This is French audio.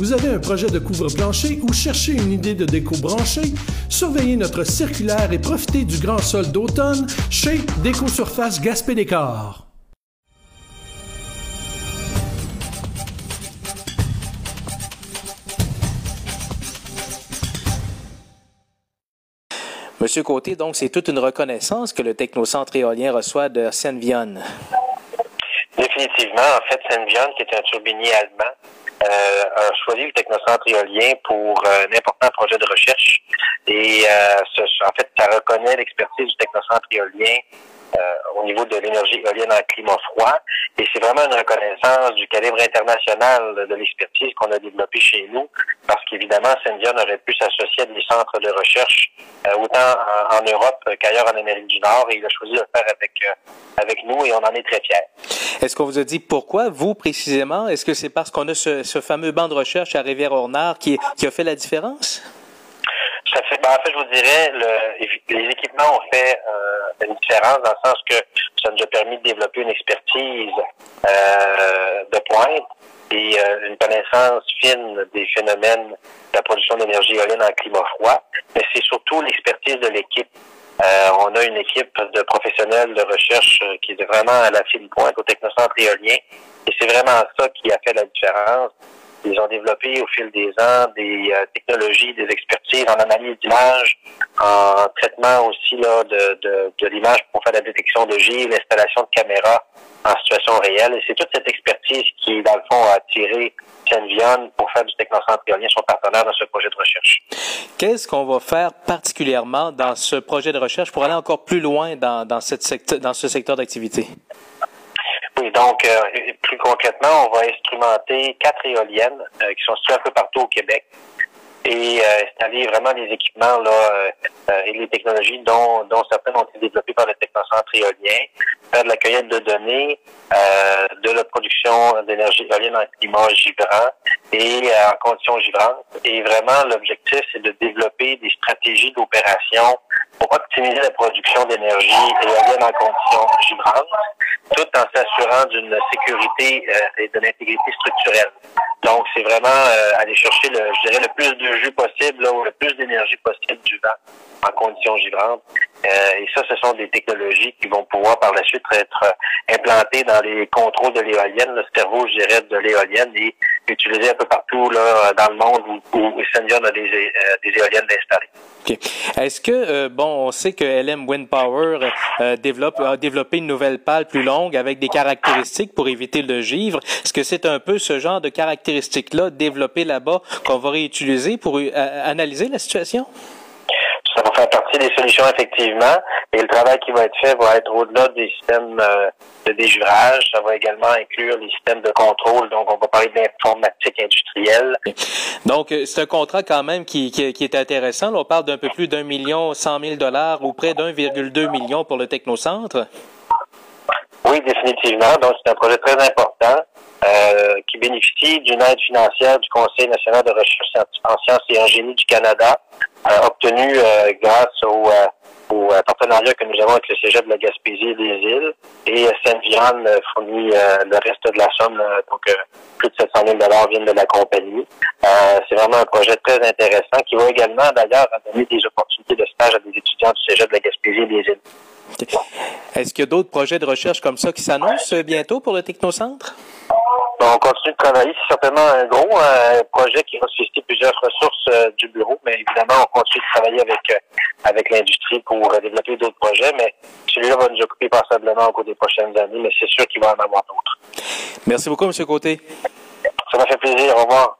Vous avez un projet de couvre-plancher ou cherchez une idée de déco branchée? Surveillez notre circulaire et profitez du grand sol d'automne chez Déco Surface Gaspé Décor. Monsieur Côté, donc c'est toute une reconnaissance que le technocentre éolien reçoit de Senvion. Définitivement. En fait, Senvion, qui est un turbinier allemand, euh, a choisi le technocentre éolien pour euh, un important projet de recherche. Et euh, en fait, ça reconnaît l'expertise du technocentre éolien au niveau de l'énergie éolienne en climat froid. Et c'est vraiment une reconnaissance du calibre international de l'expertise qu'on a développée chez nous, parce qu'évidemment, Senvion aurait pu s'associer à des centres de recherche autant en, Europe qu'ailleurs en Amérique du Nord, et il a choisi de le faire avec, avec nous, et on en est très fiers. Est-ce qu'on vous a dit pourquoi, vous précisément? Est-ce que c'est parce qu'on a ce, ce fameux banc de recherche à Rivière-Ornard qui, qui a fait la différence? Ça fait, ben, en fait, je vous dirais, le, les équipements ont fait euh, une différence dans le sens que ça nous a permis de développer une expertise euh, de pointe et euh, une connaissance fine des phénomènes de la production d'énergie éolienne en climat froid. Mais c'est surtout l'expertise de l'équipe. Euh, on a une équipe de professionnels de recherche qui est vraiment à la fine pointe au technocentre éolien. Et c'est vraiment ça qui a fait la différence. Ils ont développé au fil des ans des euh, technologies, des expertises en analyse d'image, en traitement aussi là, de, de, de l'image pour faire la détection de J, l'installation de caméras en situation réelle. Et c'est toute cette expertise qui, dans le fond, a attiré Senvion pour faire du technocentre éolien son partenaire dans ce projet de recherche. Qu'est-ce qu'on va faire particulièrement dans ce projet de recherche pour aller encore plus loin dans, dans, cette secteur, dans ce secteur d'activité? Donc euh, plus concrètement, on va instrumenter quatre éoliennes euh, qui sont situées un peu partout au Québec et euh, installer vraiment des équipements là et les technologies dont, dont certaines ont été développées par le Technocentre éolien, faire de la cueillette de données, de la production d'énergie éolienne en climat givrant et en conditions givrantes. Et vraiment, l'objectif, c'est de développer des stratégies d'opération pour optimiser la production d'énergie éolienne en conditions givrantes en s'assurant d'une sécurité euh, et de l'intégrité structurelle. Donc, c'est vraiment euh, aller chercher, le, je dirais, le plus de jus possible, ou le plus d'énergie possible du vent en conditions givrantes. Euh, et ça, ce sont des technologies qui vont pouvoir par la suite être implantées dans les contrôles de l'éolienne, le cerveau, je dirais, de l'éolienne et utilisées un peu partout là, dans le monde où, où a des, des éoliennes installées. Okay. Est-ce que, bon, on sait que LM Wind Power développe, a développé une nouvelle pale plus longue avec des caractéristiques pour éviter le givre. Est-ce que c'est un peu ce genre de caractéristiques-là développées là-bas qu'on va réutiliser pour analyser la situation? Ça va faire partie des solutions, effectivement. Et le travail qui va être fait va être au-delà des systèmes de déjurage. Ça va également inclure les systèmes de contrôle. Donc, on va parler d'informatique industrielle. Donc, c'est un contrat quand même qui, qui, qui est intéressant. Là, on parle d'un peu plus d'un million cent mille dollars ou près d'un virgule deux million pour le technocentre. Oui, définitivement. Donc, c'est un projet très important euh, qui bénéficie d'une aide financière du Conseil national de recherche en sciences et en génie du Canada, euh, obtenue euh, grâce au, euh, au partenariat que nous avons avec le Cégep de la Gaspésie et des îles. Et Saint-Vian fournit le reste de la somme, donc plus de 700 000 viennent de la compagnie. c'est vraiment un projet très intéressant qui va également, d'ailleurs, donner des opportunités de stage à des étudiants du Cégep de la Gaspésie et des îles. Est-ce qu'il y a d'autres projets de recherche comme ça qui s'annoncent bientôt pour le Technocentre? on continue de travailler. C'est certainement un gros euh, projet qui va susciter plusieurs ressources euh, du bureau, mais évidemment, on continue de travailler avec euh, avec l'industrie pour développer d'autres projets, mais celui-là va nous occuper passablement au cours des prochaines années, mais c'est sûr qu'il va en avoir d'autres. Merci beaucoup, M. Côté. Ça m'a fait plaisir. Au revoir.